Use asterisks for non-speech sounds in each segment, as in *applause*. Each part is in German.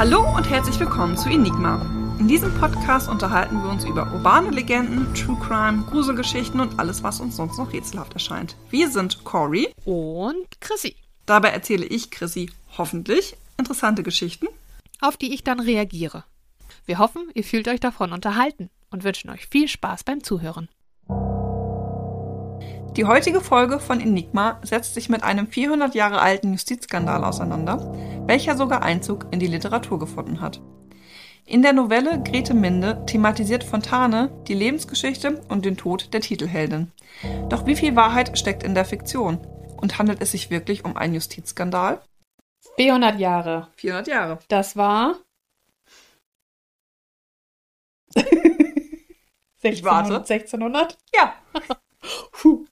Hallo und herzlich willkommen zu Enigma. In diesem Podcast unterhalten wir uns über urbane Legenden, True Crime, Gruselgeschichten und alles, was uns sonst noch rätselhaft erscheint. Wir sind Cory Und Chrissy, Dabei erzähle ich, Chrissy, hoffentlich interessante Geschichten. auf die ich dann reagiere. Wir hoffen, ihr fühlt euch davon unterhalten und wünschen euch viel Spaß beim Zuhören. Die heutige Folge von Enigma setzt sich mit einem 400 Jahre alten Justizskandal auseinander, welcher sogar Einzug in die Literatur gefunden hat. In der Novelle Grete Minde thematisiert Fontane die Lebensgeschichte und den Tod der Titelheldin. Doch wie viel Wahrheit steckt in der Fiktion? Und handelt es sich wirklich um einen Justizskandal? 400 Jahre. 400 Jahre. Das war. *laughs* Ich warte. 1600? Ja, *laughs* Puh.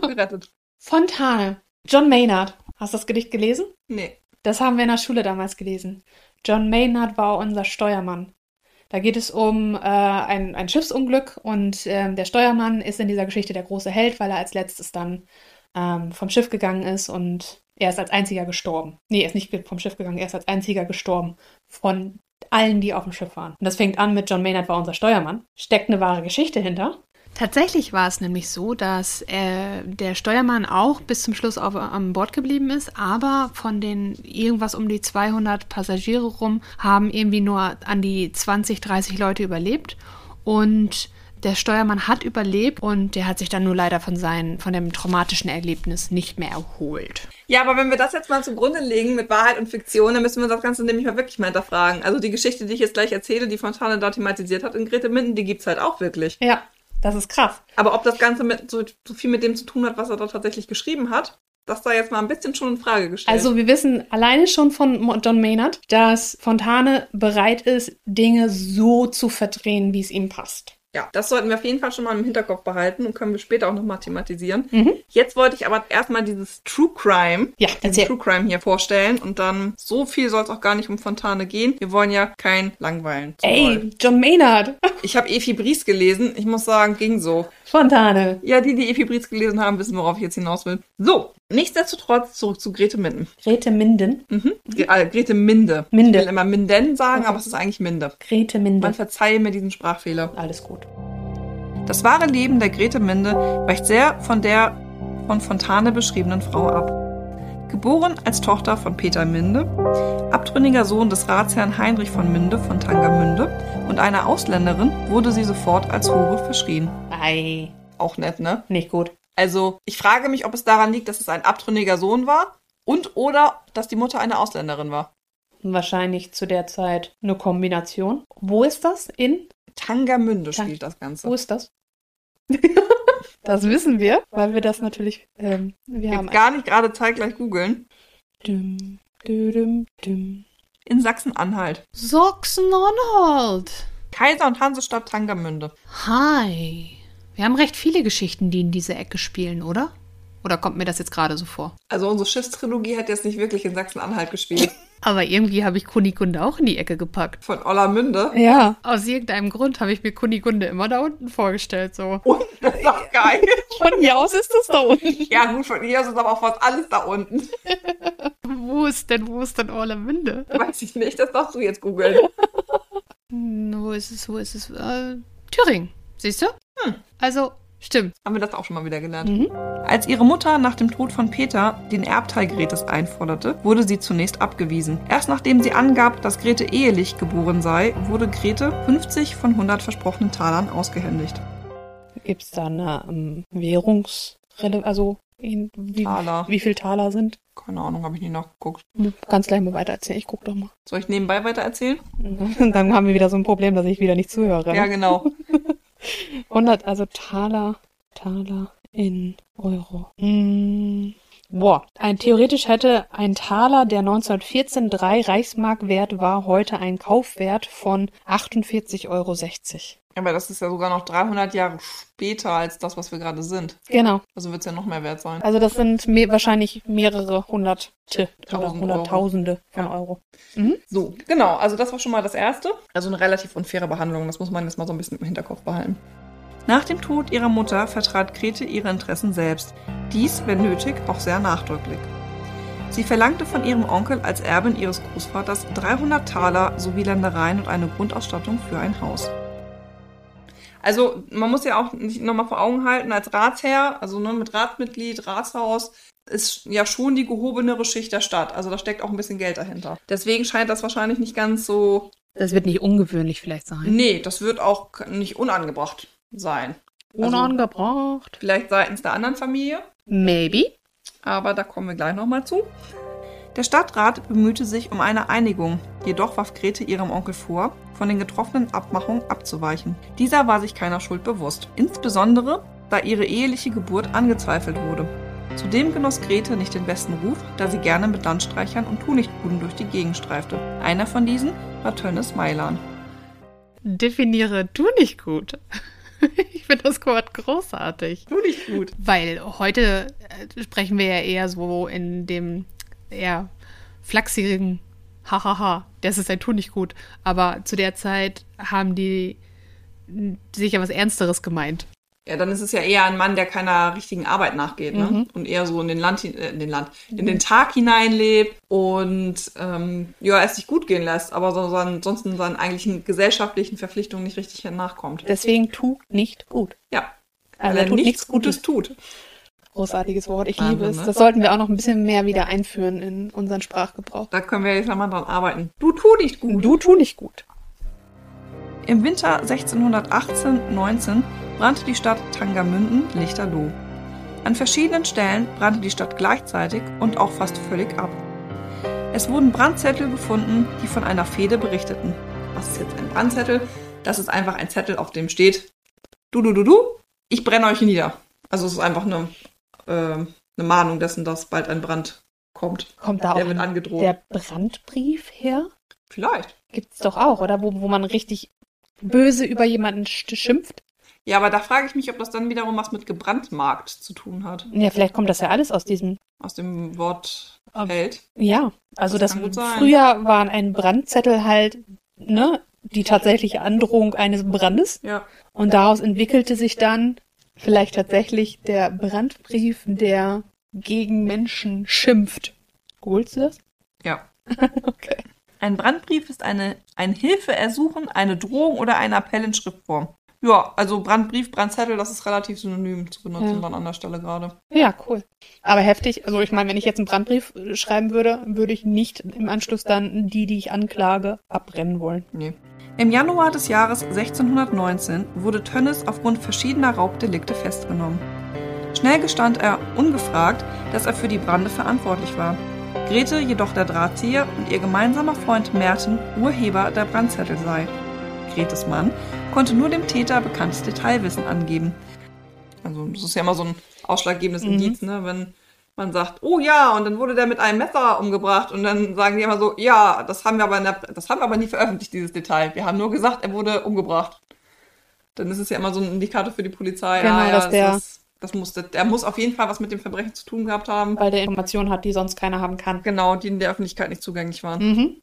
gerettet. Fontane. John Maynard. Hast du das Gedicht gelesen? Nee. Das haben wir in der Schule damals gelesen. John Maynard war unser Steuermann. Da geht es um äh, ein, ein Schiffsunglück und ähm, der Steuermann ist in dieser Geschichte der große Held, weil er als letztes dann ähm, vom Schiff gegangen ist und er ist als einziger gestorben. Nee, er ist nicht vom Schiff gegangen, er ist als einziger gestorben von allen, die auf dem Schiff waren. Und das fängt an mit John Maynard war unser Steuermann. Steckt eine wahre Geschichte hinter. Tatsächlich war es nämlich so, dass äh, der Steuermann auch bis zum Schluss auf, an Bord geblieben ist, aber von den irgendwas um die 200 Passagiere rum haben irgendwie nur an die 20, 30 Leute überlebt und der Steuermann hat überlebt und der hat sich dann nur leider von, seinen, von dem traumatischen Erlebnis nicht mehr erholt. Ja, aber wenn wir das jetzt mal zugrunde legen mit Wahrheit und Fiktion, dann müssen wir das Ganze nämlich mal wirklich mal hinterfragen. Also die Geschichte, die ich jetzt gleich erzähle, die Fontane da thematisiert hat in Grete Minden, die gibt's halt auch wirklich. Ja, das ist krass. Aber ob das Ganze mit so, so viel mit dem zu tun hat, was er da tatsächlich geschrieben hat, das da jetzt mal ein bisschen schon in Frage gestellt. Also wir wissen alleine schon von John Maynard, dass Fontane bereit ist, Dinge so zu verdrehen, wie es ihm passt. Ja, das sollten wir auf jeden Fall schon mal im Hinterkopf behalten und können wir später auch nochmal thematisieren. Mhm. Jetzt wollte ich aber erstmal dieses True Crime, Ja, erzähl. True Crime hier vorstellen und dann so viel soll es auch gar nicht um Fontane gehen. Wir wollen ja kein Langweilen. Ey, John Maynard. Ich habe Efi Bries gelesen. Ich muss sagen, ging so. Fontane. Ja, die, die Epi Bries gelesen haben, wissen, worauf ich jetzt hinaus will. So, nichtsdestotrotz zurück zu Grete Minden. Grete Minden. Mhm. Gre äh, Grete Minde. Minde. Ich will immer Minden sagen, Okay. aber es ist eigentlich Minde. Grete Minden. Man verzeihe mir diesen Sprachfehler. Alles gut. Das wahre Leben der Grete Minde weicht sehr von der von Fontane beschriebenen Frau ab. Geboren als Tochter von Peter Minde, abtrünniger Sohn des Ratsherrn Heinrich von Minde von Tangermünde und einer Ausländerin, wurde sie sofort als Hure verschrien. Ei, Auch nett, ne? nicht gut. Also, ich frage mich, ob es daran liegt, dass es ein abtrünniger Sohn war und oder dass die Mutter eine Ausländerin war. Wahrscheinlich zu der Zeit eine Kombination. Wo ist das? In? Tangermünde Tang- spielt das Ganze. Wo ist das? *laughs* das wissen wir, weil wir das natürlich. Ähm, wir haben Jetzt gar nicht gerade zeitgleich googeln. Düm, düm, düm. In Sachsen-Anhalt. Sachsen-Anhalt. Kaiser- und Hansestadt Tangermünde. Hi. Wir haben recht viele Geschichten, die in diese Ecke spielen, oder? Oder kommt mir das jetzt gerade so vor? Also unsere Schiffstrilogie hat jetzt nicht wirklich in Sachsen-Anhalt gespielt. Aber irgendwie habe ich Kunigunde auch in die Ecke gepackt. Von Ollermünde. Ja. Aus irgendeinem Grund habe ich mir Kunigunde immer da unten vorgestellt, so. Und das ist doch *laughs* geil. Von hier aus ist das da unten. Ja gut, von hier aus ist aber auch fast alles da unten. *laughs* Wo ist denn, wo ist denn Orlamünde? Weiß ich nicht, das darfst du jetzt googeln. Hm, wo ist es, wo ist es? Äh, Thüringen. Siehst du? Hm. Also, stimmt. Haben wir das auch schon mal wieder gelernt. Mhm. Als ihre Mutter nach dem Tod von Peter den Erbteil Gretes einforderte, wurde sie zunächst abgewiesen. Erst nachdem sie angab, dass Grete ehelich geboren sei, wurde Grete 50 von 100 versprochenen Talern ausgehändigt. Gibt es da eine ähm, Währungsrelle, also in, wie, Taler. wie viel Taler sind? Keine Ahnung, habe ich nie nachgeguckt. Du kannst gleich mal weiter erzählen, ich guck doch mal. Soll ich nebenbei weiter erzählen? *laughs* Dann haben wir wieder so ein Problem, dass ich wieder nicht zuhöre. Ja, genau. 100, also Taler, Taler in Euro. Hm. Boah, ein, theoretisch hätte ein Taler, der 1914 drei Reichsmark wert war, heute einen Kaufwert von 48,60 Euro. Aber das ist ja sogar noch 300 Jahre später als das, was wir gerade sind. Genau. Also wird es ja noch mehr wert sein. Also das sind me wahrscheinlich mehrere Hunderte oder Tausend Hunderttausende von Ja. Euro. So, genau. Also das war schon mal das Erste. Also eine relativ unfaire Behandlung. Das muss man jetzt mal so ein bisschen im Hinterkopf behalten. Nach dem Tod ihrer Mutter vertrat Grete ihre Interessen selbst. Dies, wenn nötig, auch sehr nachdrücklich. Sie verlangte von ihrem Onkel als Erbin ihres Großvaters 300 Taler sowie Ländereien und eine Grundausstattung für ein Haus. Also man muss ja auch nicht nochmal vor Augen halten, als Ratsherr, also ne, mit Ratsmitglied, Ratshaus, ist ja schon die gehobenere Schicht der Stadt. Also da steckt auch ein bisschen Geld dahinter. Deswegen scheint das wahrscheinlich nicht ganz so. Das wird nicht ungewöhnlich vielleicht sein. Nee, das wird auch nicht unangebracht sein. Also, Unangebracht. vielleicht seitens der anderen Familie, Maybe. aber da kommen wir gleich nochmal zu. Der Stadtrat bemühte sich um eine Einigung, jedoch warf Grete ihrem Onkel vor, von den getroffenen Abmachungen abzuweichen. Dieser war sich keiner Schuld bewusst, insbesondere da ihre eheliche Geburt angezweifelt wurde. Zudem genoss Grete nicht den besten Ruf, da sie gerne mit Landstreichern und Tunichtbuden durch die Gegend streifte. Einer von diesen war Tönnes Mailan. Definiere du nicht gut. *laughs* Ich finde das Wort großartig. Du nicht gut. Weil heute äh, sprechen wir ja eher so in dem eher flachsigen Hahaha, das ist ein Tu nicht gut. Aber zu der Zeit haben die sicher was Ernsteres gemeint. Ja, dann ist es ja eher ein Mann, der keiner richtigen Arbeit nachgeht, ne? Und eher so in den Land, äh, in den Land, in den Tag hineinlebt und ähm, ja, es sich gut gehen lässt, aber so, so ansonsten seinen eigentlichen gesellschaftlichen Verpflichtungen nicht richtig nachkommt. Deswegen tu nicht gut. Ja. Also weil er tut nichts nichts Gutes tut. Großartiges Wort, ich Wahnsinn, liebe es. ne? Das sollten wir auch noch ein bisschen mehr wieder einführen in unseren Sprachgebrauch. Da können wir jetzt mal dran arbeiten. Du tu nicht gut. Du tu nicht gut. Im Winter 1618-19 brannte die Stadt Tangermünden lichterloh. An verschiedenen Stellen brannte die Stadt gleichzeitig und auch fast völlig ab. Es wurden Brandzettel gefunden, die von einer Fehde berichteten. Was ist jetzt ein Brandzettel? Das ist einfach ein Zettel, auf dem steht, du, du, du, du, ich brenne euch nieder. Also es ist einfach eine, äh, eine Mahnung dessen, dass bald ein Brand kommt. Kommt da Der auch wird angedroht. der Brandbrief her? Vielleicht. Gibt's doch auch, oder? Wo, wo man richtig böse über jemanden sch- schimpft. Ja, aber da frage ich mich, ob das dann wiederum was mit gebrandmarkt zu tun hat. Ja, vielleicht kommt das ja alles aus diesem. Aus dem Wort Aber- Held. Ja, also Das das, früher waren ein Brandzettel halt, ne, die tatsächliche Androhung eines Brandes. Ja. Und daraus entwickelte sich dann vielleicht tatsächlich der Brandbrief, der gegen Menschen schimpft. Googlest du das? Ja. *laughs* Okay. Ein Brandbrief ist eine, ein Hilfeersuchen, eine Drohung oder ein Appell in Schriftform. Ja, also Brandbrief, Brandzettel, das ist relativ synonym zu benutzen Ja. dann an der Stelle gerade. Ja, cool. Aber heftig. Also ich meine, wenn ich jetzt einen Brandbrief schreiben würde, würde ich nicht im Anschluss dann die, die ich anklage, abbrennen wollen. Nee. Im Januar des Jahres 1619 wurde Tönnes aufgrund verschiedener Raubdelikte festgenommen. Schnell gestand er ungefragt, dass er für die Brande verantwortlich war. Grete jedoch der Drahtzieher und ihr gemeinsamer Freund Merten Urheber der Brandzettel sei. Gretes Mann konnte nur dem Täter bekanntes Detailwissen angeben. Also das ist ja immer so ein ausschlaggebendes Mhm. Indiz, ne? wenn man sagt, oh ja, und dann wurde der mit einem Messer umgebracht und dann sagen die immer so, ja, das haben wir aber, in der, das haben wir aber nie veröffentlicht, dieses Detail. Wir haben nur gesagt, er wurde umgebracht. Dann ist es ja immer so ein Indikator für die Polizei. Genau, ah, ja, dass der- das, ist, das muss, der muss auf jeden Fall was mit dem Verbrechen zu tun gehabt haben. Weil der Informationen hat, die sonst keiner haben kann. Genau, die in der Öffentlichkeit nicht zugänglich waren. Mhm.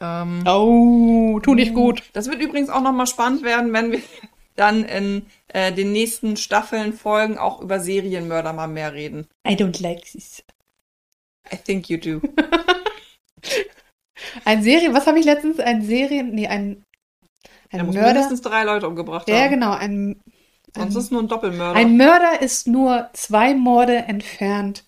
Ähm, Oh, tu nicht gut. Das wird übrigens auch nochmal spannend werden, wenn wir *laughs* dann in äh, den nächsten Staffeln, Folgen auch über Serienmörder mal mehr reden. I don't like this. I think you do. *laughs* Ein Serien, was habe ich letztens? Ein Serien, nee, ein, Er ein muss Mörder. mindestens drei Leute umgebracht Ja, haben. genau, ein, Sonst ein, ist es nur ein Doppelmörder. ein Mörder ist nur zwei Morde entfernt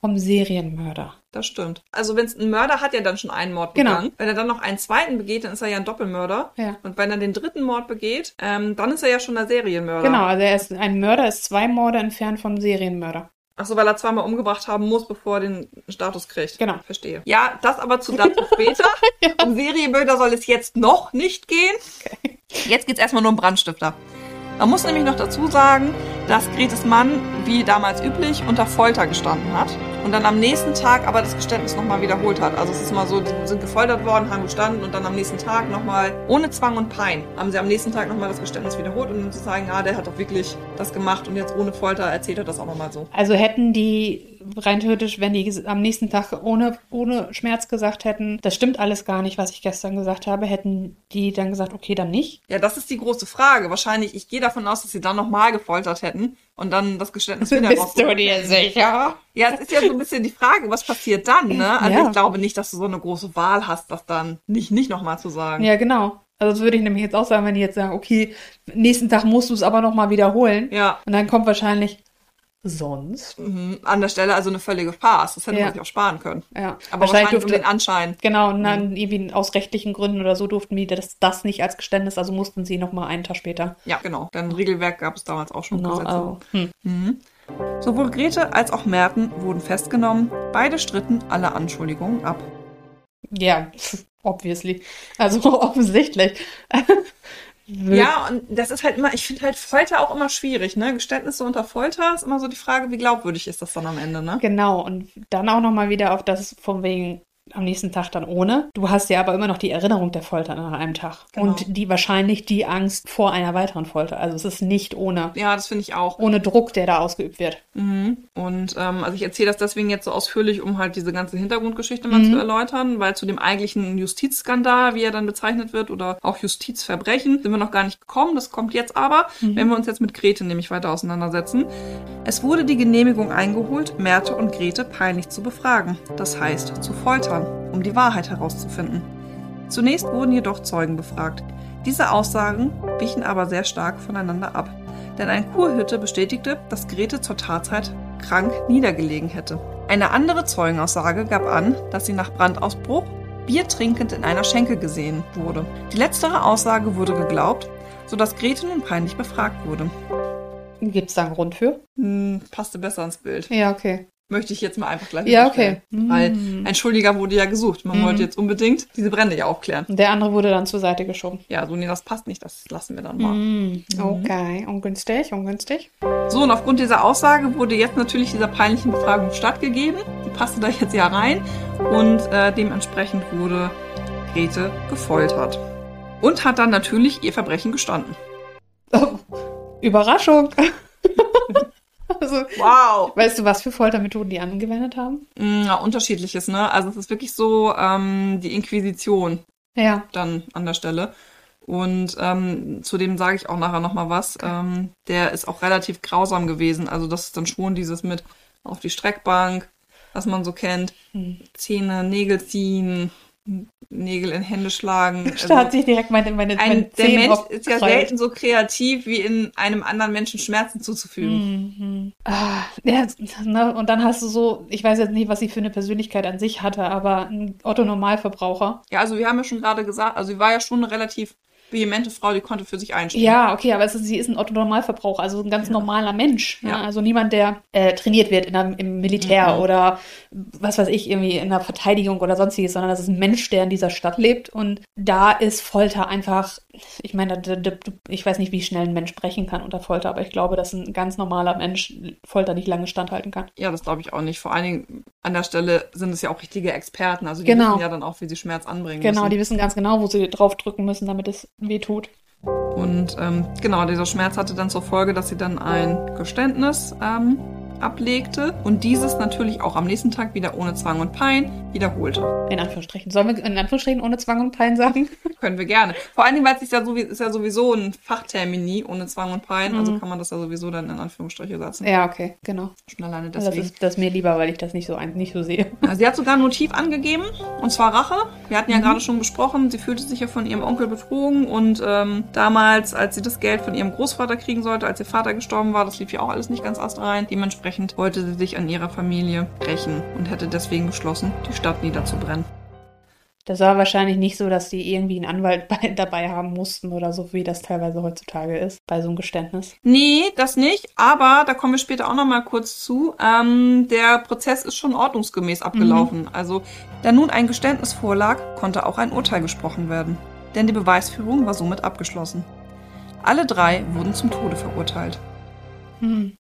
vom Serienmörder. Das stimmt. Also wenn es ein Mörder hat ja dann schon einen Mord Genau. begangen. Wenn er dann noch einen zweiten begeht, dann ist er ja ein Doppelmörder. Ja. Und wenn er den dritten Mord begeht, ähm, dann ist er ja schon der Serienmörder. Genau, also er ist, ein Mörder ist zwei Morde entfernt vom Serienmörder. Achso, weil er zweimal umgebracht haben muss, bevor er den Status kriegt. Genau. Verstehe. Ja, das aber zu dazu später. *laughs* Um Serienmörder soll es jetzt noch nicht gehen. Jetzt geht's erstmal nur um Brandstifter. Man muss nämlich noch dazu sagen, dass Gretes Mann, wie damals üblich, unter Folter gestanden hat und dann am nächsten Tag aber das Geständnis nochmal wiederholt hat. Also es ist mal so, die sind gefoltert worden, haben gestanden und dann am nächsten Tag nochmal, ohne Zwang und Pein, haben sie am nächsten Tag nochmal das Geständnis wiederholt, um zu sagen, ah, der hat doch wirklich das gemacht und jetzt ohne Folter erzählt er das auch nochmal so. Also hätten die rein theoretisch, wenn die am nächsten Tag ohne, ohne Schmerz gesagt hätten, das stimmt alles gar nicht, was ich gestern gesagt habe, hätten die dann gesagt, okay, dann nicht. Ja, das ist die große Frage. Wahrscheinlich, ich gehe davon aus, dass sie dann nochmal gefoltert hätten und dann das Geständnis wieder *laughs* Bist du dir sicher? Ja, es ist ja so ein bisschen die Frage, was passiert dann, ne? *laughs* Also Ja. ich glaube nicht, dass du so eine große Wahl hast, das dann nicht, nicht nochmal zu sagen. Ja, genau. Also das würde ich nämlich jetzt auch sagen, wenn die jetzt sagen, okay, nächsten Tag musst du es aber nochmal wiederholen. Ja. Und dann kommt wahrscheinlich sonst. Mhm. An der Stelle also eine völlige Farce. Das hätte Ja. man sich auch sparen können. Ja. Aber wahrscheinlich, um den Anschein. Genau, und dann irgendwie aus rechtlichen Gründen oder so durften die das, das nicht als Geständnis, also mussten sie nochmal einen Tag später. Ja, genau. Denn Regelwerk gab es damals auch schon. Genau, Gesetze. also, hm. Sowohl Grete als auch Merten wurden festgenommen. Beide stritten alle Anschuldigungen ab. Ja, *laughs* obviously. Also *laughs* offensichtlich. Ja, und das ist halt immer, ich finde halt Folter auch immer schwierig, ne? Geständnisse unter Folter ist immer so die Frage, wie glaubwürdig ist das dann am Ende, ne? Genau, und dann auch nochmal wieder auf das von wegen am nächsten Tag dann ohne. Du hast ja aber immer noch die Erinnerung der Folter nach einem Tag. Genau. Und die wahrscheinlich die Angst vor einer weiteren Folter. Also es ist nicht ohne, Ja, das finde ich auch. ohne Druck, der da ausgeübt wird. Mhm. Und ähm, also ich erzähle das deswegen jetzt so ausführlich, um halt diese ganze Hintergrundgeschichte mal zu erläutern, weil zu dem eigentlichen Justizskandal, wie er dann bezeichnet wird, oder auch Justizverbrechen, sind wir noch gar nicht gekommen. Das kommt jetzt aber, wenn wir uns jetzt mit Grete nämlich weiter auseinandersetzen. Es wurde die Genehmigung eingeholt, Märte und Grete peinlich zu befragen, das heißt zu foltern, um die Wahrheit herauszufinden. Zunächst wurden jedoch Zeugen befragt. Diese Aussagen wichen aber sehr stark voneinander ab. Denn ein Kurhirte bestätigte, dass Grete zur Tatzeit krank niedergelegen hätte. Eine andere Zeugenaussage gab an, dass sie nach Brandausbruch Bier trinkend in einer Schenke gesehen wurde. Die letztere Aussage wurde geglaubt, sodass Grete nun peinlich befragt wurde. Gibt es da einen Grund für? Hm, passte besser ins Bild. Ja, okay. Möchte ich jetzt mal einfach gleich Ja, okay. Weil Mm. ein Schuldiger wurde ja gesucht. Man Mhm. wollte jetzt unbedingt diese Brände ja aufklären. Und der andere wurde dann zur Seite geschoben. Ja, so, nee, das passt nicht. Das lassen wir dann mal. Mm. Okay, ungünstig, ungünstig. So, und aufgrund dieser Aussage wurde jetzt natürlich dieser peinlichen Befragung stattgegeben. Die passte da jetzt ja rein. Und äh, dementsprechend wurde Grete gefoltert. Und hat dann natürlich ihr Verbrechen gestanden. Oh, Überraschung. *laughs* also, Wow! weißt du, was für Foltermethoden die angewendet haben? Mm, Ja, unterschiedliches, ne? Also es ist wirklich so ähm, die Inquisition Ja. dann an der Stelle. Und ähm, zu dem sage ich auch nachher nochmal was. Ähm, der ist auch relativ grausam gewesen. Also das ist dann schon dieses mit auf die Streckbank, was man so kennt. Hm. Zähne, Nägel ziehen, Nägel in Hände schlagen. *laughs* Hat Also sich direkt meine, meine, ein, meine der Mensch ist ja selten so kreativ, wie in einem anderen Menschen Schmerzen zuzufügen. Mhm. Ah, ja, ne, und dann hast du so, ich weiß jetzt nicht, was sie für eine Persönlichkeit an sich hatte, aber ein Otto-Normalverbraucher. Ja, also wir haben ja schon gerade gesagt, also sie war ja schon relativ vehemente Frau, die konnte für sich einstehen. Ja, okay, aber ist, sie ist ein Otto-Normalverbraucher, also ein ganz normaler Mensch. Ja. Ja. Also niemand, der äh, trainiert wird in einem, im Militär Mhm. oder was weiß ich, irgendwie in der Verteidigung oder sonstiges, sondern das ist ein Mensch, der in dieser Stadt lebt. Und da ist Folter einfach, ich meine, ich weiß nicht, wie schnell ein Mensch sprechen kann unter Folter, aber ich glaube, dass ein ganz normaler Mensch Folter nicht lange standhalten kann. Ja, das glaube ich auch nicht. Vor allen Dingen an der Stelle sind es ja auch richtige Experten. Also die Genau. wissen ja dann auch, wie sie Schmerz anbringen Genau, müssen. die wissen ganz genau, wo sie draufdrücken müssen, damit es weh tut. Und ähm, genau, dieser Schmerz hatte dann zur Folge, dass sie dann ein Geständnis ähm, ablegte und dieses natürlich auch am nächsten Tag wieder ohne Zwang und Pein wiederholte. In Anführungsstrichen. Sollen wir in Anführungsstrichen ohne Zwang und Pein sagen? *laughs* Können wir gerne. Vor allen Dingen, weil es ist ja, so, ist ja sowieso ein Fachtermini ohne Zwang und Pein, also Mhm. kann man das ja sowieso dann in Anführungsstriche setzen. Ja, okay, genau. Schon alleine Das deswegen. ist, das ist mir lieber, weil ich das nicht so, ein, nicht so sehe. *laughs* Ja, Sie hat sogar ein Motiv angegeben, und zwar Rache. Wir hatten ja Mhm. gerade schon besprochen, sie fühlte sich ja von ihrem Onkel betrogen und ähm, damals, als sie das Geld von ihrem Großvater kriegen sollte, als ihr Vater gestorben war, das lief ja auch alles nicht ganz astrein. Dementsprechend wollte sie sich an ihrer Familie rächen und hätte deswegen beschlossen, die Stadt niederzubrennen. Das war wahrscheinlich nicht so, dass die irgendwie einen Anwalt bei, *laughs* dabei haben mussten oder so, wie das teilweise heutzutage ist, bei so einem Geständnis. Nee, das nicht, aber da kommen wir später auch nochmal kurz zu. Ähm, der Prozess ist schon ordnungsgemäß abgelaufen. Also, da nun ein Geständnis vorlag, konnte auch ein Urteil gesprochen werden. Denn die Beweisführung war somit abgeschlossen. Alle drei wurden zum Tode verurteilt. Hm.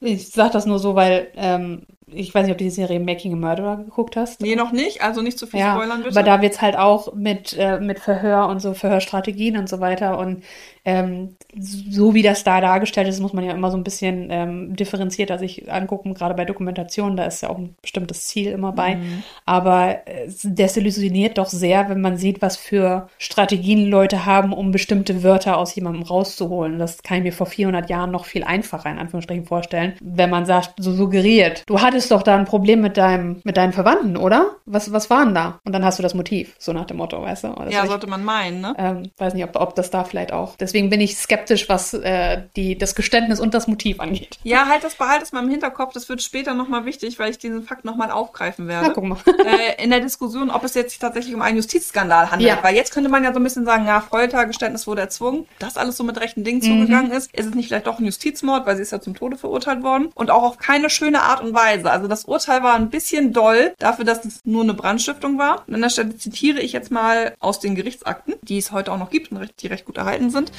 Ich sag das nur so, weil ähm, ich weiß nicht, ob du die Serie Making a Murderer geguckt hast. Nee, noch nicht, also nicht zu viel Ja, spoilern bitte. aber da wird's halt auch mit, äh, mit Verhör und so Verhörstrategien und so weiter. Und ähm, so wie das da dargestellt ist, muss man ja immer so ein bisschen ähm, differenzierter sich angucken, gerade bei Dokumentationen, da ist ja auch ein bestimmtes Ziel immer bei. Mhm. Aber äh, es desillusioniert doch sehr, wenn man sieht, was für Strategien Leute haben, um bestimmte Wörter aus jemandem rauszuholen. Das kann ich mir vor 400 Jahren noch viel einfacher in Anführungsstrichen vorstellen, wenn man sagt, so suggeriert, du hattest doch da ein Problem mit deinem, mit deinen Verwandten, oder? Was, was waren da? Und dann hast du das Motiv, so nach dem Motto, weißt du? Ja, ich- sollte man meinen, ne? ähm, weiß nicht, ob, ob das da vielleicht auch. Deswegen bin ich skeptisch, was äh, die, das Geständnis und das Motiv angeht. Ja, halt das, behalt es mal im Hinterkopf, das wird später nochmal wichtig, weil ich diesen Fakt nochmal aufgreifen Na, werde. guck mal. *laughs* äh, in der Diskussion, ob es jetzt sich tatsächlich um einen Justizskandal handelt. Ja. Weil jetzt könnte man ja so ein bisschen sagen, ja, Folter, Geständnis wurde erzwungen, das alles so mit rechten Dingen Mhm. zugegangen ist. Ist es nicht vielleicht doch ein Justizmord, weil sie ist ja zum Tode verurteilt worden. Und auch auf keine schöne Art und Weise. Also das Urteil war ein bisschen doll dafür, dass es nur eine Brandstiftung war. Und an der Stelle zitiere ich jetzt mal aus den Gerichtsakten, die es heute auch noch gibt und die recht gut erhalten sind.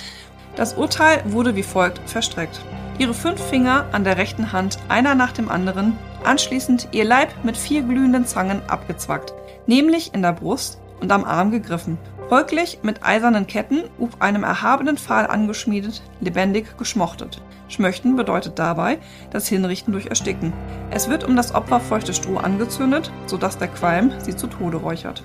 Das Urteil wurde wie folgt verstreckt. Ihre fünf Finger an der rechten Hand, einer nach dem anderen, anschließend ihr Leib mit vier glühenden Zangen abgezwackt, nämlich in der Brust und am Arm gegriffen, folglich mit eisernen Ketten, auf einem erhabenen Pfahl angeschmiedet, lebendig geschmochtet. Schmöchten bedeutet dabei das Hinrichten durch Ersticken. Es wird um das Opfer feuchtes Stroh angezündet, sodass der Qualm sie zu Tode räuchert.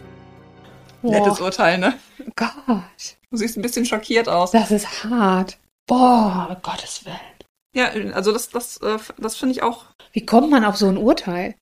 Nettes Boah, Urteil, ne? Gott, Du siehst ein bisschen schockiert aus. das ist hart. Boah, Gottes Willen. Ja, also das, das, äh, das finde ich auch. Wie kommt man auf so ein Urteil?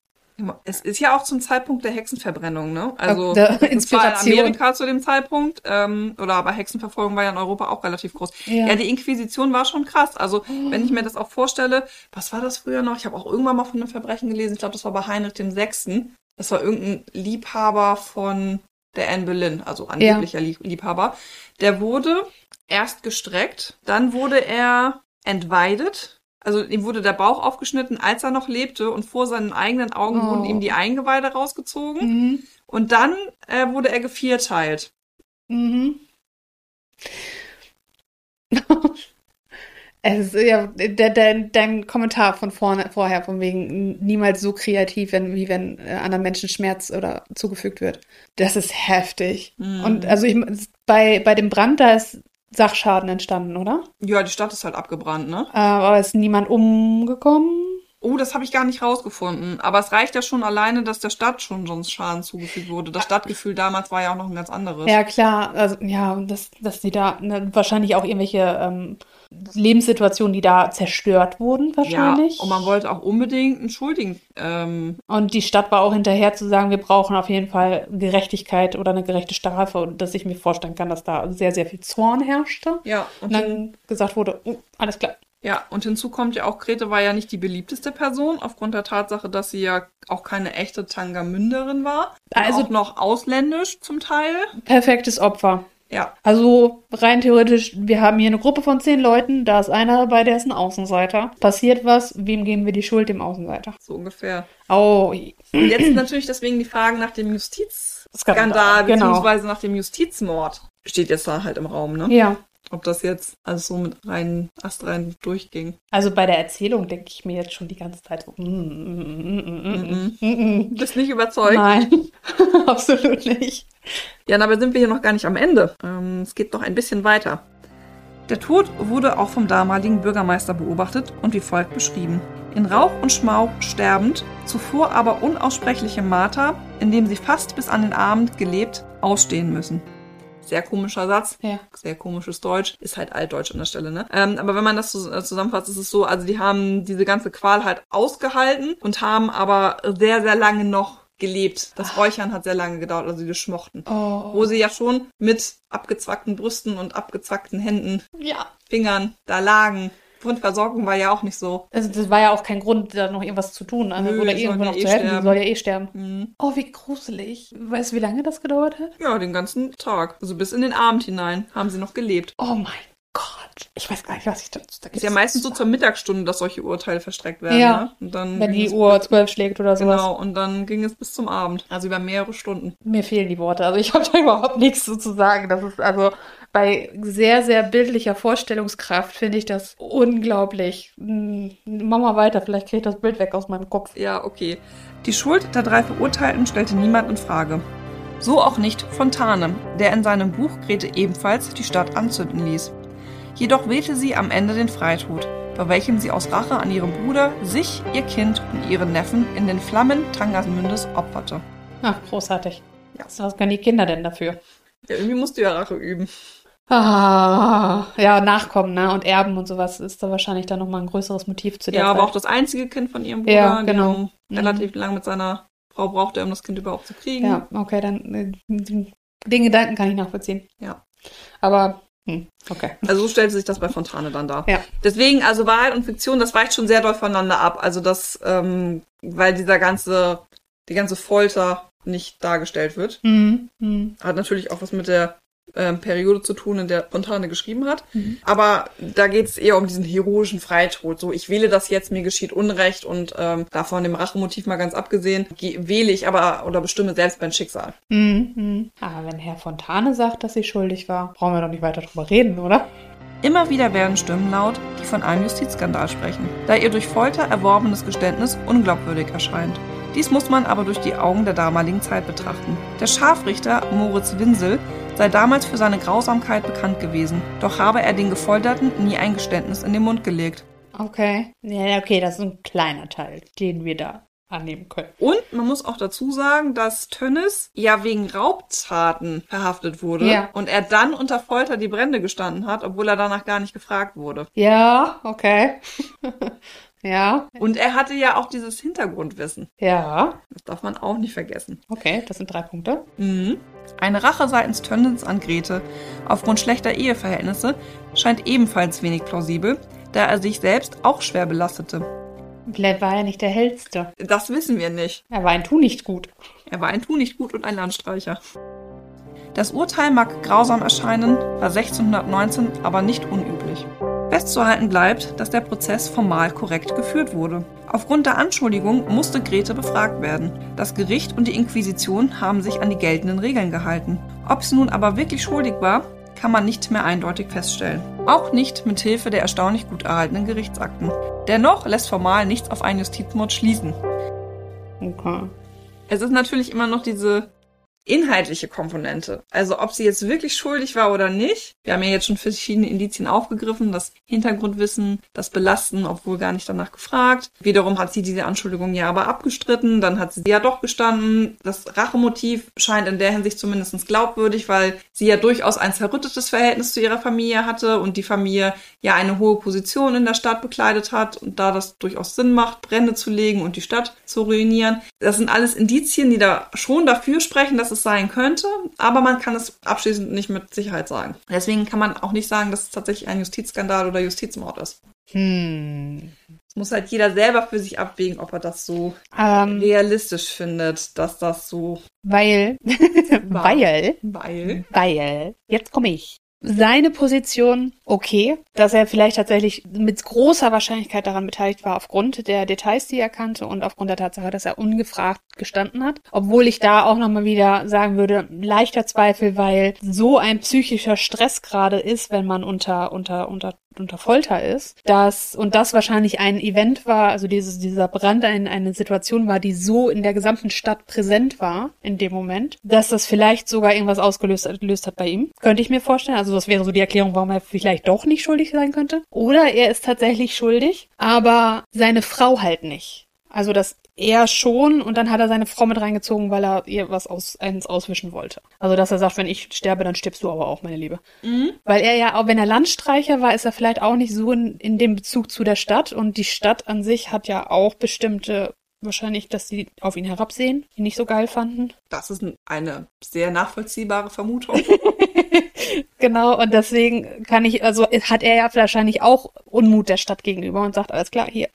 Es ist ja auch zum Zeitpunkt der Hexenverbrennung, ne? Also Der *laughs* war in Inspiration. Amerika zu dem Zeitpunkt, ähm, oder aber Hexenverfolgung war ja in Europa auch relativ groß. Ja. Ja, die Inquisition war schon krass. Also wenn ich mir das auch vorstelle, was war das früher noch? Ich habe auch irgendwann mal von einem Verbrechen gelesen. Ich glaube, das war bei Heinrich dem Sechsten. Das war irgendein Liebhaber von der Anne Boleyn, also angeblicher Lieb Liebhaber. Der wurde erst gestreckt, dann wurde er entweidet. Also ihm wurde der Bauch aufgeschnitten, als er noch lebte und vor seinen eigenen Augen Oh. wurden ihm die Eingeweide rausgezogen. Mhm. Und dann äh, wurde er gevierteilt. Mhm. *laughs* Es ist ja der, der, dein Kommentar von vorne, vorher, von wegen niemals so kreativ, wenn, wie wenn äh, anderen Menschen Schmerz oder zugefügt wird. Das ist heftig. Mhm. Und also ich, bei, bei dem Brand, da ist Sachschaden entstanden, oder? Ja, die Stadt ist halt abgebrannt, ne? Äh, aber ist niemand umgekommen? Oh, das habe ich gar nicht rausgefunden. Aber es reicht ja schon alleine, dass der Stadt schon sonst Schaden zugefügt wurde. Das Stadtgefühl damals war ja auch noch ein ganz anderes. Ja, klar. Also, ja, und dass, dass die da ne, wahrscheinlich auch irgendwelche ähm, Lebenssituationen, die da zerstört wurden, wahrscheinlich. Ja, und man wollte auch unbedingt einen Schuldigen. Ähm, Und die Stadt war auch hinterher zu sagen, wir brauchen auf jeden Fall Gerechtigkeit oder eine gerechte Strafe. Und dass ich mir vorstellen kann, dass da sehr, sehr viel Zorn herrschte. ja, Und und, dann gesagt wurde, oh, alles klar. ja, und hinzu kommt ja auch, Grete war ja nicht die beliebteste Person, aufgrund der Tatsache, dass sie ja auch keine echte Tangamünderin war. Also- noch ausländisch zum Teil. Perfektes Opfer. Ja, Also rein theoretisch, wir haben hier eine Gruppe von zehn Leuten, da ist einer dabei, der ist ein Außenseiter. Passiert was, wem geben wir die Schuld? Dem Außenseiter. so ungefähr. Oh, Und jetzt natürlich deswegen die Frage nach dem Justizskandal, Skandal, genau. beziehungsweise nach dem Justizmord. Steht jetzt da halt im Raum, ne? ja. Ob das jetzt alles so mit rein, astrein durchging. Also bei der Erzählung denke ich mir jetzt schon die ganze Zeit so, mm, mm, mm, mm, mm. Bist nicht überzeugt? Nein, *laughs* absolut nicht. Ja, dabei sind wir hier noch gar nicht am Ende. Ähm, es geht noch ein bisschen weiter. Der Tod wurde auch vom damaligen Bürgermeister beobachtet und wie folgt beschrieben. In Rauch und Schmauch sterbend, zuvor aber unaussprechliche Marter, in dem sie fast bis an den Abend gelebt, ausstehen müssen. Sehr komischer Satz. Ja. Sehr komisches Deutsch. Ist halt altdeutsch an der Stelle, ne? Ähm, aber wenn man das so, äh, zusammenfasst, ist es so, also die haben diese ganze Qual halt ausgehalten und haben aber sehr, sehr lange noch gelebt. Das Räuchern hat sehr lange gedauert, also die schmochten Oh. wo sie ja schon mit abgezwackten Brüsten und abgezwackten Händen, Ja. Fingern da lagen. Grundversorgung war ja auch nicht so. Also das war ja auch kein Grund, da noch irgendwas zu tun also, Nö, oder irgendwo noch ja zu eh helfen. Die soll ja eh sterben. Hm. Oh, wie gruselig. Weißt du, wie lange das gedauert hat? Ja, den ganzen Tag. Also bis in den Abend hinein haben sie noch gelebt. Oh mein Gott. Ich weiß gar nicht, was ich da. da Ist ja meistens so zur Mittagsstunde, dass solche Urteile verstreckt werden. Ja. Ne? Und dann Wenn die Uhr zwölf schlägt oder sowas. Genau, und dann ging es bis zum Abend. Also über mehrere Stunden. Mir fehlen die Worte. Also ich *laughs* habe da überhaupt nichts so zu sagen. Das ist also bei sehr, sehr bildlicher Vorstellungskraft finde ich das unglaublich. Hm, Mach mal weiter, vielleicht kriege ich das Bild weg aus meinem Kopf. Ja, okay. Die Schuld der drei Verurteilten stellte niemand in Frage. So auch nicht Fontane, der in seinem Buch Grete ebenfalls die Stadt anzünden ließ. Jedoch wählte sie am Ende den Freitod, bei welchem sie aus Rache an ihrem Bruder sich, ihr Kind und ihren Neffen in den Flammen Tangasmündes opferte. Ach, großartig. Ja. Was können die Kinder denn dafür? Ja, irgendwie musst du ja Rache üben. Ah, ja, Nachkommen, ne? Und Erben und sowas ist da wahrscheinlich dann nochmal ein größeres Motiv zu der Ja, Zeit. aber auch das einzige Kind von ihrem Bruder. Ja, genau. Mhm. Relativ lang mit seiner Frau brauchte er, um das Kind überhaupt zu kriegen. Ja, okay, dann äh, den Gedanken kann ich nachvollziehen. Ja. Aber, okay. Also so stellte sich das bei Fontane dann dar. Ja. Deswegen, also Wahrheit und Fiktion, das weicht schon sehr doll voneinander ab. Also das, ähm, weil dieser ganze, die ganze Folter nicht dargestellt wird. Hm, hm. Hat natürlich auch was mit der ähm, Periode zu tun, in der Fontane geschrieben hat. Mhm. Aber da geht es eher um diesen heroischen Freitod. So, ich wähle das jetzt, mir geschieht Unrecht und ähm, davon dem Rachemotiv mal ganz abgesehen, ge- wähle ich aber oder bestimme selbst mein Schicksal. Hm, hm. Aber wenn Herr Fontane sagt, dass sie schuldig war, brauchen wir doch nicht weiter drüber reden, oder? Immer wieder werden Stimmen laut, die von einem Justizskandal sprechen, da ihr durch Folter erworbenes Geständnis unglaubwürdig erscheint. Dies muss man aber durch die Augen der damaligen Zeit betrachten. Der Scharfrichter Moritz Winsel sei damals für seine Grausamkeit bekannt gewesen, doch habe er den Gefolterten nie ein Geständnis in den Mund gelegt. Okay. Ja, okay, das ist ein kleiner Teil, den wir da annehmen können. Und man muss auch dazu sagen, dass Tönnes ja wegen Raubtaten verhaftet wurde Ja. und er dann unter Folter die Brände gestanden hat, obwohl er danach gar nicht gefragt wurde. Ja, okay. *laughs* ja, Und er hatte ja auch dieses Hintergrundwissen. ja. Das darf man auch nicht vergessen. Okay, das sind drei Punkte. Mhm. Eine Rache seitens Tönnens an Grete aufgrund schlechter Eheverhältnisse scheint ebenfalls wenig plausibel, da er sich selbst auch schwer belastete. Vielleicht war er nicht der hellste. Das wissen wir nicht. Er war ein Tu nicht gut. Er war ein Tunichtgut und ein Landstreicher. Das Urteil mag grausam erscheinen, war 1619 aber nicht unüblich. Festzuhalten bleibt, dass der Prozess formal korrekt geführt wurde. Aufgrund der Anschuldigung musste Grete befragt werden. Das Gericht und die Inquisition haben sich an die geltenden Regeln gehalten. Ob sie nun aber wirklich schuldig war, kann man nicht mehr eindeutig feststellen. Auch nicht mit Hilfe der erstaunlich gut erhaltenen Gerichtsakten. Dennoch lässt formal nichts auf einen Justizmord schließen. Okay. Es ist natürlich immer noch diese inhaltliche Komponente. Also ob sie jetzt wirklich schuldig war oder nicht. Wir haben ja jetzt schon verschiedene Indizien aufgegriffen, das Hintergrundwissen, das Belasten, obwohl gar nicht danach gefragt. Wiederum hat sie diese Anschuldigung ja aber abgestritten, dann hat sie ja doch gestanden. Das Rachemotiv scheint in der Hinsicht zumindest glaubwürdig, weil sie ja durchaus ein zerrüttetes Verhältnis zu ihrer Familie hatte und die Familie ja eine hohe Position in der Stadt bekleidet hat und da das durchaus Sinn macht, Brände zu legen und die Stadt zu ruinieren. Das sind alles Indizien, die da schon dafür sprechen, dass es sein könnte, aber man kann es abschließend nicht mit Sicherheit sagen. Deswegen kann man auch nicht sagen, dass es tatsächlich ein Justizskandal oder Justizmord ist. Hm. Es muss halt jeder selber für sich abwägen, ob er das so Ähm, realistisch findet, dass das so, weil, *laughs* weil, weil. weil, jetzt komme ich. Seine Position, okay, dass er vielleicht tatsächlich mit großer Wahrscheinlichkeit daran beteiligt war, aufgrund der Details, die er kannte und aufgrund der Tatsache, dass er ungefragt gestanden hat. Obwohl ich da auch nochmal wieder sagen würde, leichter Zweifel, weil so ein psychischer Stress gerade ist, wenn man unter, unter, unter unter Folter ist, dass, und das wahrscheinlich ein Event war, also dieses, dieser Brand ein, eine Situation war, die so in der gesamten Stadt präsent war in dem Moment, dass das vielleicht sogar irgendwas ausgelöst gelöst hat bei ihm. Könnte ich mir vorstellen. Also das wäre so die Erklärung, warum er vielleicht doch nicht schuldig sein könnte. Oder er ist tatsächlich schuldig, aber seine Frau halt nicht. Also das er schon und dann hat er seine Frau mit reingezogen, weil er ihr was aus, eins auswischen wollte. Also dass er sagt, wenn ich sterbe, dann stirbst du aber auch, meine Liebe. Mhm. Weil er ja, auch wenn er Landstreicher war, ist er vielleicht auch nicht so in, in dem Bezug zu der Stadt und die Stadt an sich hat ja auch bestimmte, wahrscheinlich, dass sie auf ihn herabsehen, ihn nicht so geil fanden. Das ist eine sehr nachvollziehbare Vermutung. *laughs* Genau, und deswegen kann ich, also hat er ja wahrscheinlich auch Unmut der Stadt gegenüber und sagt, alles klar, hier,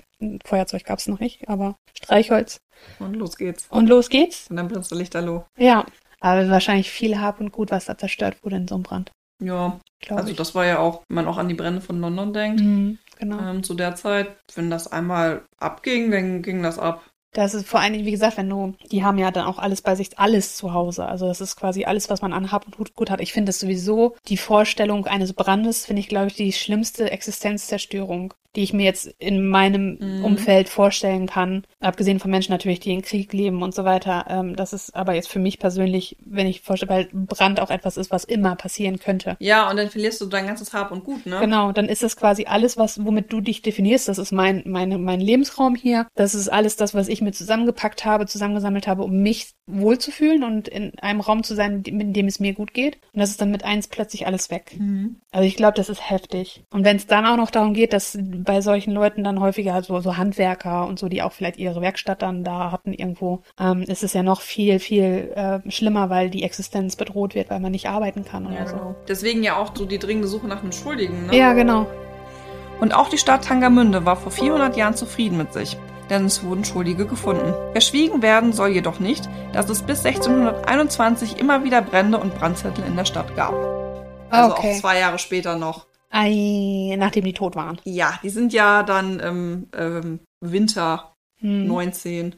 Feuerzeug gab's noch nicht, aber Streichholz. Und los geht's. Und los geht's. Und dann brennt der Lichterloh. Ja. Aber wahrscheinlich viel Hab und Gut, was da zerstört wurde in so einem Brand. Ja, glaube also ich. das war ja auch, wenn man auch an die Brände von London denkt, Mhm, genau. ähm, zu der Zeit, wenn das einmal abging, dann ging das ab. Das ist vor allen Dingen, wie gesagt, wenn du, die haben ja dann auch alles bei sich, alles zu Hause. Also das ist quasi alles, was man an Hab und Gut, gut hat. Ich finde es sowieso, die Vorstellung eines Brandes, finde ich, glaube ich, die schlimmste Existenzzerstörung, die ich mir jetzt in meinem Mhm. Umfeld vorstellen kann. Abgesehen von Menschen natürlich, die in Krieg leben und so weiter. Ähm, das ist aber jetzt für mich persönlich, wenn ich vorstelle, weil Brand auch etwas ist, was immer passieren könnte. Ja, und dann verlierst du dein ganzes Hab und Gut, ne? Genau, dann ist das quasi alles, was, womit du dich definierst. Das ist mein, meine, mein Lebensraum hier. Das ist alles das, was ich mir zusammengepackt habe, zusammengesammelt habe, um mich wohlzufühlen und in einem Raum zu sein, in dem es mir gut geht. Und das ist dann mit eins plötzlich alles weg. Mhm. Also ich glaube, das ist heftig. Und wenn es dann auch noch darum geht, dass bei solchen Leuten dann häufiger so, so Handwerker und so, die auch vielleicht ihre Werkstatt dann da hatten irgendwo, ähm, ist es ja noch viel, viel äh, schlimmer, weil die Existenz bedroht wird, weil man nicht arbeiten kann oder Ja, so. genau. Deswegen ja auch so die dringende Suche nach einem Schuldigen, ne? Ja, genau. Und auch die Stadt Tangermünde war vor 400 Jahren zufrieden mit sich, denn es wurden Schuldige gefunden. Verschwiegen werden soll jedoch nicht, dass es bis 1621 immer wieder Brände und Brandzettel in der Stadt gab. Also okay. auch zwei Jahre später noch. Ei, nachdem die tot waren. Ja, die sind ja dann im ähm, Winter Hm. 19.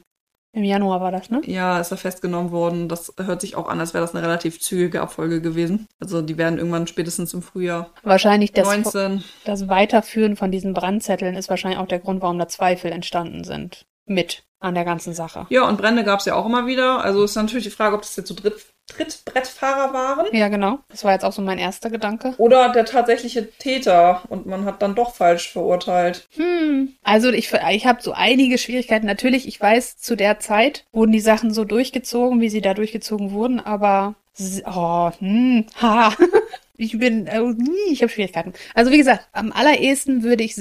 Im Januar war das, ne? Ja, ist er festgenommen worden. Das hört sich auch an, als wäre das eine relativ zügige Abfolge gewesen. Also die werden irgendwann spätestens im Frühjahr Wahrscheinlich das, 19. das Weiterführen von diesen Brandzetteln ist wahrscheinlich auch der Grund, warum da Zweifel entstanden sind. Mit an der ganzen Sache. Ja, und Brände gab es ja auch immer wieder. Also ist natürlich die Frage, ob das jetzt so Dritt Trittbrettfahrer waren. Ja, genau. Das war jetzt auch so mein erster Gedanke. Oder der tatsächliche Täter und man hat dann doch falsch verurteilt. Hm. Also ich, ich habe so einige Schwierigkeiten. Natürlich, ich weiß, zu der Zeit wurden die Sachen so durchgezogen, wie sie da durchgezogen wurden, aber oh, hm, ha. *laughs* Ich bin, äh, nie, ich habe Schwierigkeiten. Also wie gesagt, am allerersten würde ich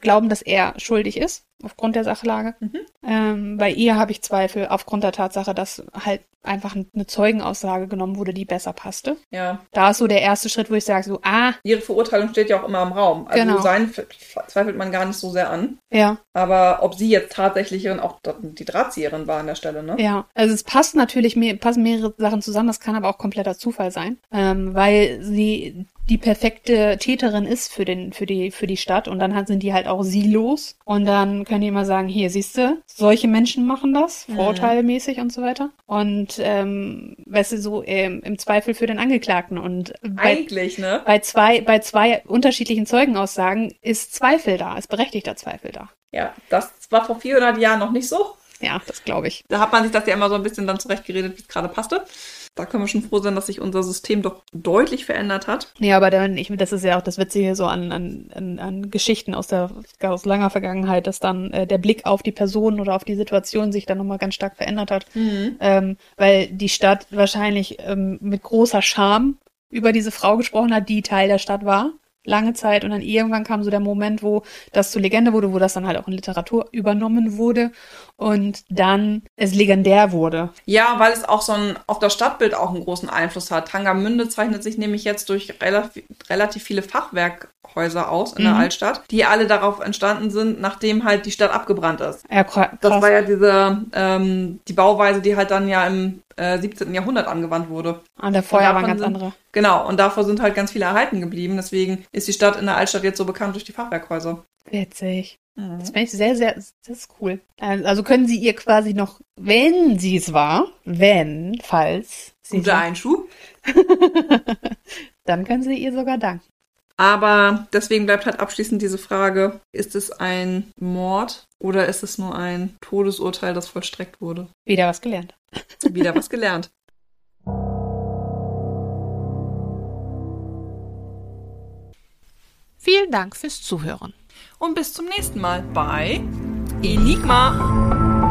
glauben, dass er schuldig ist, aufgrund der Sachlage. Mhm. Ähm, bei ihr habe ich Zweifel aufgrund der Tatsache, dass halt einfach eine Zeugenaussage genommen wurde, die besser passte. Ja. Da ist so der erste Schritt, wo ich sage so, ah, Ihre Verurteilung steht ja auch immer im Raum. Also Genau. seinen f- zweifelt man gar nicht so sehr an. ja, Aber ob sie jetzt Tatverdächtigerin auch die Drahtzieherin war an der Stelle, ne? Ja, also es passt natürlich, mehr, passen mehrere Sachen zusammen, das kann aber auch kompletter Zufall sein, ähm, weil sie die perfekte Täterin ist für den, für die, für die Stadt und dann sind die halt auch silos und dann können die immer sagen, hier siehst du, solche Menschen machen das, Mhm. vorurteilmäßig und so weiter und ähm, weißt du, so ähm, im Zweifel für den Angeklagten und bei, Eigentlich, ne? bei zwei, bei zwei unterschiedlichen Zeugenaussagen ist Zweifel da, ist berechtigter Zweifel da. Ja, das war vor 400 Jahren noch nicht so. Ja, das glaube ich. Da hat man sich das ja immer so ein bisschen dann zurechtgeredet, wie es gerade passte. Da können wir schon froh sein, dass sich unser System doch deutlich verändert hat. Ja, aber dann, ich, das ist ja auch das Witzige so an, an, an, an Geschichten aus der aus langer Vergangenheit, dass dann äh, der Blick auf die Person oder auf die Situation sich dann nochmal ganz stark verändert hat. Ähm, weil die Stadt wahrscheinlich ähm, mit großer Scham über diese Frau gesprochen hat, die Teil der Stadt war. Lange Zeit und dann irgendwann kam so der Moment, wo das zur Legende wurde, wo das dann halt auch in Literatur übernommen wurde und dann es legendär wurde. Ja, weil es auch so ein, auf das Stadtbild auch einen großen Einfluss hat. Tangermünde zeichnet sich nämlich jetzt durch relativ, relativ viele Fachwerkhäuser aus in der Mhm. Altstadt, die alle darauf entstanden sind, nachdem halt die Stadt abgebrannt ist. Ja, krass. Das war ja diese, ähm, die Bauweise, die halt dann ja im äh, 17. Jahrhundert angewandt wurde. An der Feuer waren ganz sind- andere. Genau, und davor sind halt ganz viele erhalten geblieben. Deswegen ist die Stadt in der Altstadt jetzt so bekannt durch die Fachwerkhäuser. Witzig. Das finde ich sehr, sehr, das ist cool. Also können Sie ihr quasi noch, wenn sie es war, wenn, falls sie Guter Einschub. *laughs* dann können Sie ihr sogar danken. Aber deswegen bleibt halt abschließend diese Frage, ist es ein Mord oder ist es nur ein Todesurteil, das vollstreckt wurde? Wieder was gelernt. Wieder was *laughs* gelernt. Vielen Dank fürs Zuhören. Und bis zum nächsten Mal bei Enigma.